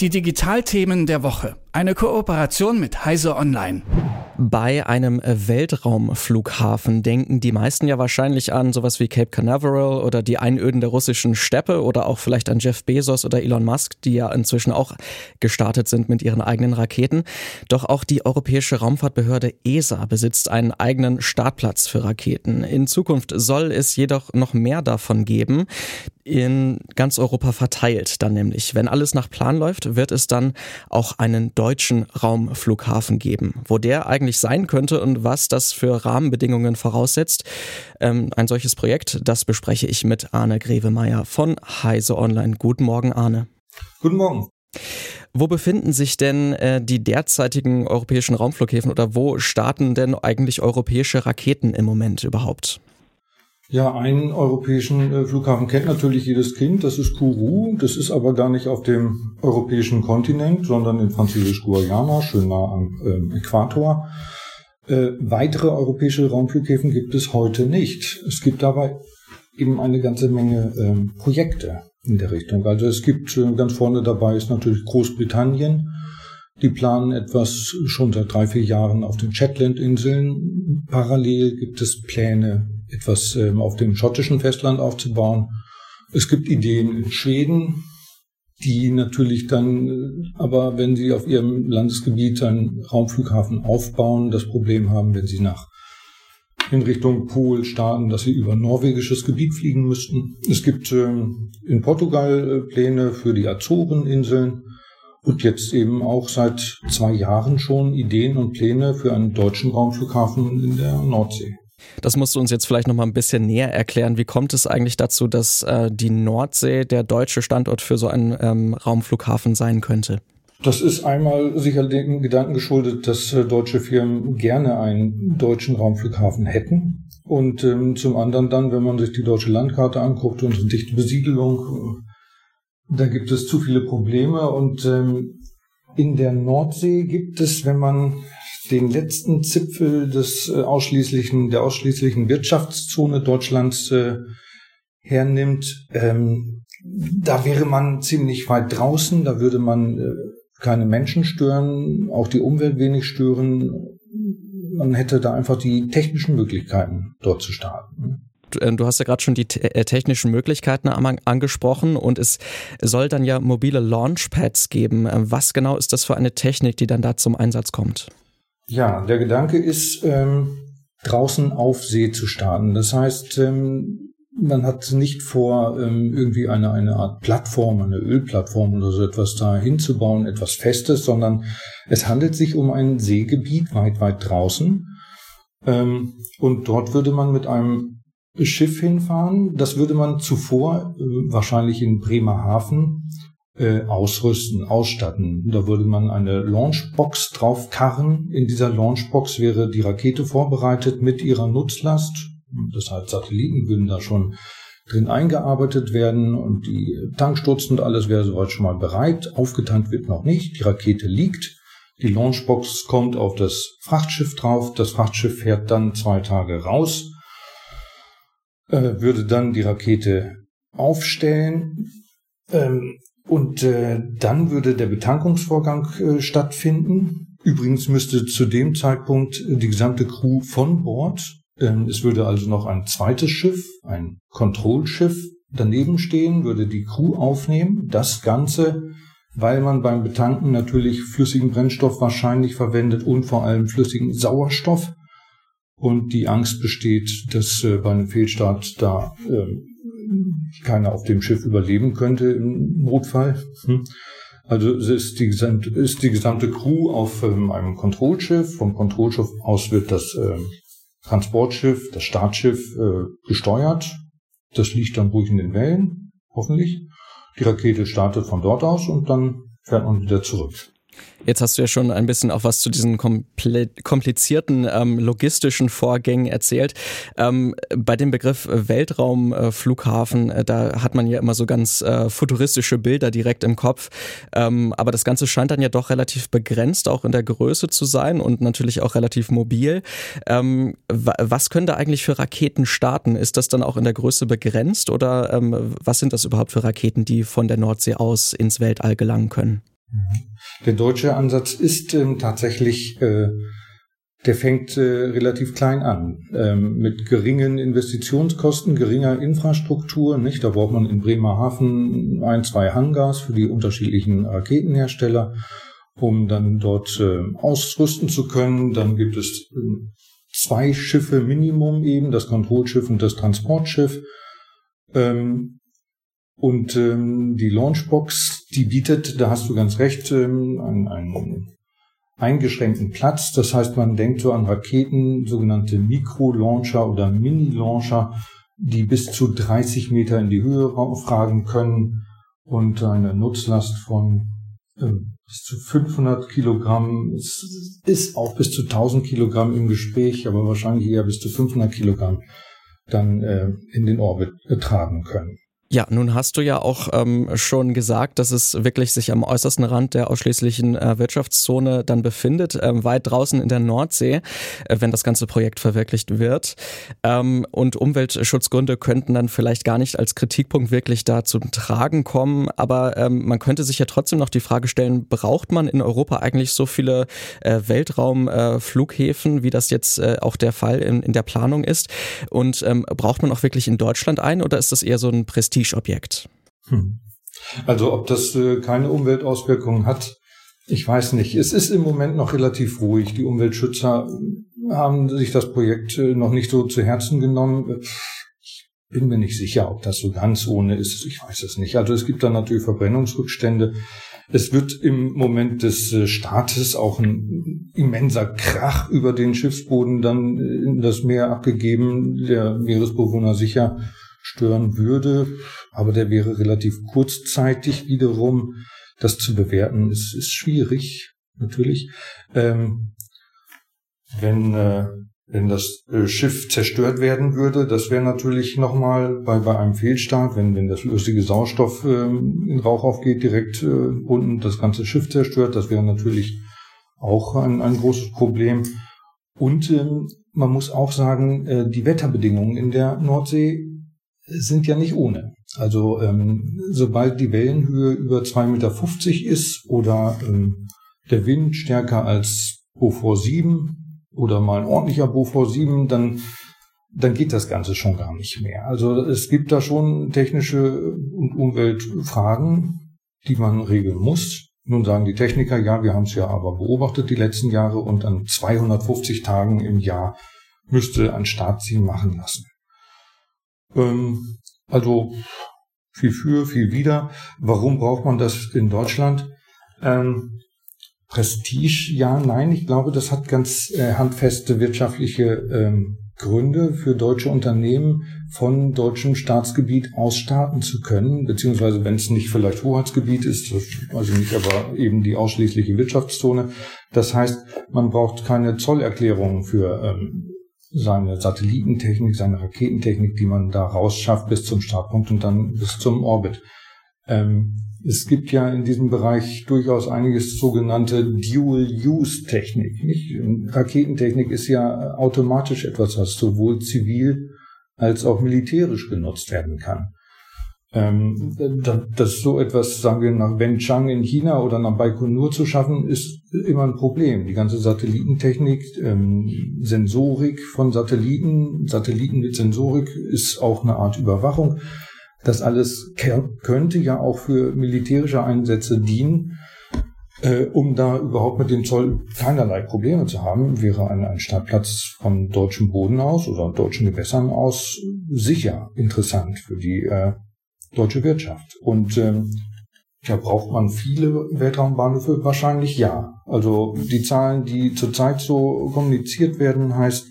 Die Digitalthemen der Woche. Eine Kooperation mit Heise Online. Bei einem Weltraumflughafen denken die meisten ja wahrscheinlich an sowas wie Cape Canaveral oder die Einöden der russischen Steppe oder auch vielleicht an Jeff Bezos oder Elon Musk, die ja inzwischen auch gestartet sind mit ihren eigenen Raketen. Doch auch die Europäische Raumfahrtbehörde ESA besitzt einen eigenen Startplatz für Raketen. In Zukunft soll es jedoch noch mehr davon geben in ganz Europa verteilt dann nämlich. Wenn alles nach Plan läuft, wird es dann auch einen deutschen Raumflughafen geben. Wo der eigentlich sein könnte und was das für Rahmenbedingungen voraussetzt, ähm, ein solches Projekt, das bespreche ich mit Arne Grevemeier von Heise Online. Guten Morgen, Arne. Guten Morgen. Wo befinden sich denn äh, die derzeitigen europäischen Raumflughäfen oder wo starten denn eigentlich europäische Raketen im Moment überhaupt? Ja, einen europäischen äh, Flughafen kennt natürlich jedes Kind, das ist Kourou. Das ist aber gar nicht auf dem europäischen Kontinent, sondern in Französisch-Guayana, schön nah am ähm, Äquator. Äh, weitere europäische Raumflughäfen gibt es heute nicht. Es gibt dabei eben eine ganze Menge ähm, Projekte in der Richtung. Also es gibt äh, ganz vorne dabei ist natürlich Großbritannien. Die planen etwas schon seit drei, vier Jahren auf den Shetland-Inseln. Parallel gibt es Pläne etwas ähm, auf dem schottischen Festland aufzubauen. Es gibt Ideen in Schweden, die natürlich dann, äh, aber wenn sie auf ihrem Landesgebiet einen Raumflughafen aufbauen, das Problem haben, wenn sie nach in Richtung Pol starten, dass sie über norwegisches Gebiet fliegen müssten. Es gibt ähm, in Portugal äh, Pläne für die Azoreninseln und jetzt eben auch seit zwei Jahren schon Ideen und Pläne für einen deutschen Raumflughafen in der Nordsee. Das musst du uns jetzt vielleicht noch mal ein bisschen näher erklären. Wie kommt es eigentlich dazu, dass äh, die Nordsee der deutsche Standort für so einen ähm, Raumflughafen sein könnte? Das ist einmal sicher dem Gedanken geschuldet, dass äh, deutsche Firmen gerne einen deutschen Raumflughafen hätten. Und ähm, zum anderen dann, wenn man sich die deutsche Landkarte anguckt und die dichte Besiedelung, da gibt es zu viele Probleme. Und ähm, in der Nordsee gibt es, wenn man den letzten Zipfel des äh, ausschließlichen, der ausschließlichen Wirtschaftszone Deutschlands äh, hernimmt, ähm, da wäre man ziemlich weit draußen, da würde man äh, keine Menschen stören, auch die Umwelt wenig stören. Man hätte da einfach die technischen Möglichkeiten, dort zu starten. Du hast ja gerade schon die äh, technischen Möglichkeiten angesprochen und es soll dann ja mobile Launchpads geben. Äh, was genau ist das für eine Technik, die dann da zum Einsatz kommt? Ja, der Gedanke ist, ähm, draußen auf See zu starten. Das heißt, ähm, man hat nicht vor, ähm, irgendwie eine, eine Art Plattform, eine Ölplattform oder so etwas da hinzubauen, etwas Festes, sondern es handelt sich um ein Seegebiet weit, weit draußen. Ähm, und dort würde man mit einem Schiff hinfahren. Das würde man zuvor äh, wahrscheinlich in Bremerhaven äh, ausrüsten, ausstatten. Da würde man eine Launchbox draufkarren. In dieser Launchbox wäre die Rakete vorbereitet mit ihrer Nutzlast. Das heißt, Satelliten würden da schon drin eingearbeitet werden und die Tankstutzen und alles wäre soweit schon mal bereit. Aufgetankt wird noch nicht. Die Rakete liegt. Die Launchbox kommt auf das Frachtschiff drauf. Das Frachtschiff fährt dann zwei Tage raus, äh, würde dann die Rakete aufstellen. Ähm, und äh, dann würde der Betankungsvorgang äh, stattfinden. Übrigens müsste zu dem Zeitpunkt äh, die gesamte Crew von Bord, ähm, es würde also noch ein zweites Schiff, ein Kontrollschiff daneben stehen, würde die Crew aufnehmen. Das Ganze, weil man beim Betanken natürlich flüssigen Brennstoff wahrscheinlich verwendet und vor allem flüssigen Sauerstoff. Und die Angst besteht, dass äh, bei einem Fehlstart da äh, keiner auf dem Schiff überleben könnte im Notfall. Hm. Also es ist die, gesamte, ist die gesamte Crew auf ähm, einem Kontrollschiff. Vom Kontrollschiff aus wird das äh, Transportschiff, das Startschiff äh, gesteuert. Das liegt dann ruhig in den Wellen, hoffentlich. Die Rakete startet von dort aus und dann fährt man wieder zurück. Jetzt hast du ja schon ein bisschen auch was zu diesen komplizierten ähm, logistischen Vorgängen erzählt. Ähm, bei dem Begriff Weltraumflughafen, äh, da hat man ja immer so ganz äh, futuristische Bilder direkt im Kopf. Ähm, aber das Ganze scheint dann ja doch relativ begrenzt auch in der Größe zu sein und natürlich auch relativ mobil. Ähm, was können da eigentlich für Raketen starten? Ist das dann auch in der Größe begrenzt oder ähm, was sind das überhaupt für Raketen, die von der Nordsee aus ins Weltall gelangen können? Der deutsche Ansatz ist ähm, tatsächlich, äh, der fängt äh, relativ klein an, ähm, mit geringen Investitionskosten, geringer Infrastruktur. Nicht, da braucht man in Bremerhaven ein, zwei Hangars für die unterschiedlichen Raketenhersteller, um dann dort äh, ausrüsten zu können. Dann gibt es äh, zwei Schiffe Minimum eben, das Kontrollschiff und das Transportschiff. Ähm, und ähm, die Launchbox, die bietet, da hast du ganz recht, ähm, einen, einen eingeschränkten Platz. Das heißt, man denkt so an Raketen, sogenannte Mikro-Launcher oder Mini-Launcher, die bis zu 30 Meter in die Höhe fragen können und eine Nutzlast von ähm, bis zu 500 Kilogramm. Es ist auch bis zu 1000 Kilogramm im Gespräch, aber wahrscheinlich eher bis zu 500 Kilogramm dann äh, in den Orbit tragen können. Ja, nun hast du ja auch ähm, schon gesagt, dass es wirklich sich am äußersten Rand der ausschließlichen äh, Wirtschaftszone dann befindet, ähm, weit draußen in der Nordsee, äh, wenn das ganze Projekt verwirklicht wird. Ähm, und Umweltschutzgründe könnten dann vielleicht gar nicht als Kritikpunkt wirklich da zum Tragen kommen. Aber ähm, man könnte sich ja trotzdem noch die Frage stellen, braucht man in Europa eigentlich so viele äh, Weltraumflughäfen, äh, wie das jetzt äh, auch der Fall in, in der Planung ist? Und ähm, braucht man auch wirklich in Deutschland einen oder ist das eher so ein Prestige? Prestigeobjekt. Hm. Also ob das äh, keine Umweltauswirkungen hat, ich weiß nicht. Es ist im Moment noch relativ ruhig. Die Umweltschützer haben sich das Projekt äh, noch nicht so zu Herzen genommen. Ich bin mir nicht sicher, ob das so ganz ohne ist. Ich weiß es nicht. Also es gibt da natürlich Verbrennungsrückstände. Es wird im Moment des äh, Startes auch ein immenser Krach über den Schiffsboden dann in das Meer abgegeben, der Meeresbewohner sicher stören würde, aber der wäre relativ kurzzeitig wiederum. Das zu bewerten ist, ist schwierig, natürlich. Ähm, wenn, äh, wenn das äh, Schiff zerstört werden würde, das wäre natürlich nochmal bei, bei einem Fehlstart, wenn, wenn das flüssige Sauerstoff äh, in Rauch aufgeht, direkt äh, unten das ganze Schiff zerstört, das wäre natürlich auch ein, ein großes Problem. Und ähm, man muss auch sagen, äh, die Wetterbedingungen in der Nordsee sind ja nicht ohne. Also ähm, sobald die Wellenhöhe über 2,50 Meter ist oder ähm, der Wind stärker als Beaufort 7 oder mal ein ordentlicher Beaufort 7, dann, dann geht das Ganze schon gar nicht mehr. Also es gibt da schon technische und Umweltfragen, die man regeln muss. Nun sagen die Techniker, ja, wir haben es ja aber beobachtet die letzten Jahre und an 250 Tagen im Jahr müsste ein Startziel machen lassen. Ähm, also viel für, viel wieder. Warum braucht man das in Deutschland? Ähm, Prestige, ja, nein. Ich glaube, das hat ganz äh, handfeste wirtschaftliche ähm, Gründe für deutsche Unternehmen von deutschem Staatsgebiet aus starten zu können, beziehungsweise wenn es nicht vielleicht Hoheitsgebiet ist, also nicht, aber eben die ausschließliche Wirtschaftszone. Das heißt, man braucht keine Zollerklärung für ähm, seine Satellitentechnik, seine Raketentechnik, die man da rausschafft bis zum Startpunkt und dann bis zum Orbit. Ähm, es gibt ja in diesem Bereich durchaus einiges sogenannte Dual-Use-Technik. Raketentechnik ist ja automatisch etwas, was sowohl zivil als auch militärisch genutzt werden kann. Ähm, dass so etwas, sagen wir, nach Wenchang in China oder nach Baikonur zu schaffen, ist immer ein Problem. Die ganze Satellitentechnik, ähm, Sensorik von Satelliten, Satelliten mit Sensorik ist auch eine Art Überwachung. Das alles könnte ja auch für militärische Einsätze dienen. Äh, um da überhaupt mit dem Zoll keinerlei Probleme zu haben, wäre ein, ein Startplatz von deutschem Boden aus oder deutschen Gewässern aus sicher interessant für die äh, deutsche Wirtschaft. Und ähm, ja, braucht man viele Weltraumbahnhöfe? Wahrscheinlich ja. Also die Zahlen, die zurzeit so kommuniziert werden, heißt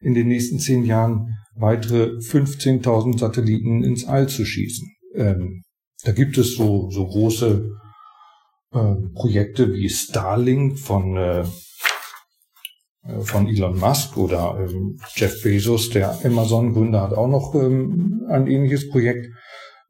in den nächsten zehn Jahren weitere 15.000 Satelliten ins All zu schießen. Ähm, da gibt es so, so große äh, Projekte wie Starlink von, äh, von Elon Musk oder ähm, Jeff Bezos, der Amazon-Gründer, hat auch noch ähm, ein ähnliches Projekt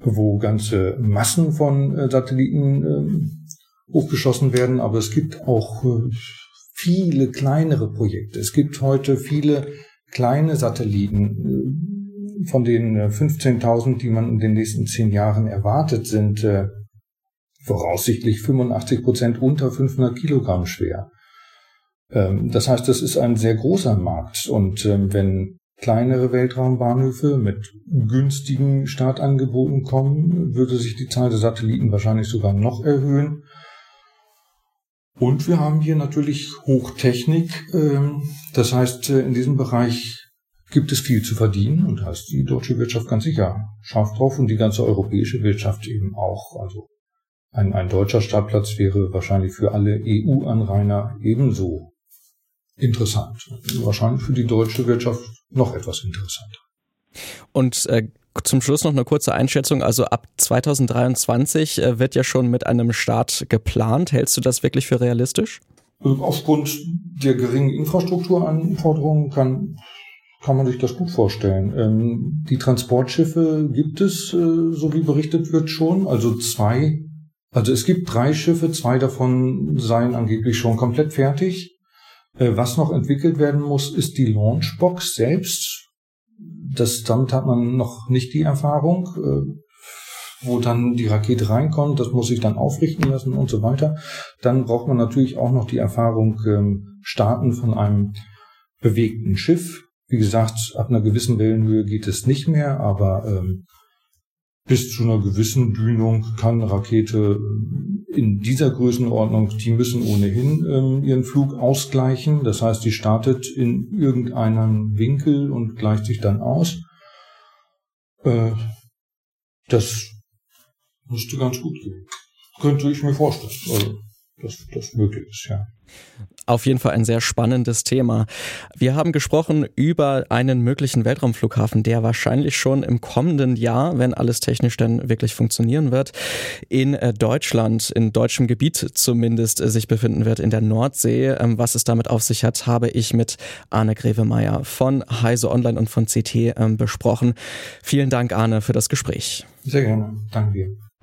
wo ganze Massen von äh, Satelliten äh, hochgeschossen werden, aber es gibt auch äh, viele kleinere Projekte. Es gibt heute viele kleine Satelliten, äh, von den 15.000, äh, die man in den nächsten zehn Jahren erwartet, sind voraussichtlich 85 Prozent unter 500 Kilogramm schwer. Ähm, das heißt, das ist ein sehr großer Markt. Und ähm, wenn kleinere Weltraumbahnhöfe mit günstigen Startangeboten kommen, würde sich die Zahl der Satelliten wahrscheinlich sogar noch erhöhen. Und wir haben hier natürlich Hochtechnik. Ähm, das heißt, äh, in diesem Bereich gibt es viel zu verdienen und da ist die deutsche Wirtschaft ganz sicher scharf drauf und die ganze europäische Wirtschaft eben auch. Also ein, ein deutscher Startplatz wäre wahrscheinlich für alle EU-Anrainer ebenso interessant. Wahrscheinlich für die deutsche Wirtschaft noch etwas interessanter. Und äh, zum Schluss noch eine kurze Einschätzung. Also ab 2023 äh, wird ja schon mit einem Start geplant. Hältst du das wirklich für realistisch? Aufgrund der geringen Infrastrukturanforderungen kann, kann man sich das gut vorstellen. Ähm, die Transportschiffe gibt es, äh, so wie berichtet wird, schon. Also zwei, also es gibt drei Schiffe, zwei davon seien angeblich schon komplett fertig. Äh, was noch entwickelt werden muss, ist die Launchbox selbst. Das, damit hat man noch nicht die Erfahrung, äh, wo dann die Rakete reinkommt. Das muss sich dann aufrichten lassen und so weiter. Dann braucht man natürlich auch noch die Erfahrung, ähm, starten von einem bewegten Schiff. Wie gesagt, ab einer gewissen Wellenhöhe geht es nicht mehr, aber ähm, bis zu einer gewissen Dünung kann Rakete in dieser Größenordnung, die müssen ohnehin ähm, ihren Flug ausgleichen. Das heißt, die startet in irgendeinem Winkel und gleicht sich dann aus. Äh, das müsste ganz gut gehen. Könnte ich mir vorstellen, also, dass das möglich ist, ja. Auf jeden Fall ein sehr spannendes Thema. Wir haben gesprochen über einen möglichen Weltraumflughafen, der wahrscheinlich schon im kommenden Jahr, wenn alles technisch dann wirklich funktionieren wird, in äh, Deutschland, in deutschem Gebiet zumindest, äh, sich befinden wird, in der Nordsee. Ähm, was es damit auf sich hat, habe ich mit Arne Grevemeyer von Heise Online und von CT ähm, besprochen. Vielen Dank, Arne, für das Gespräch. Sehr gerne. Danke dir.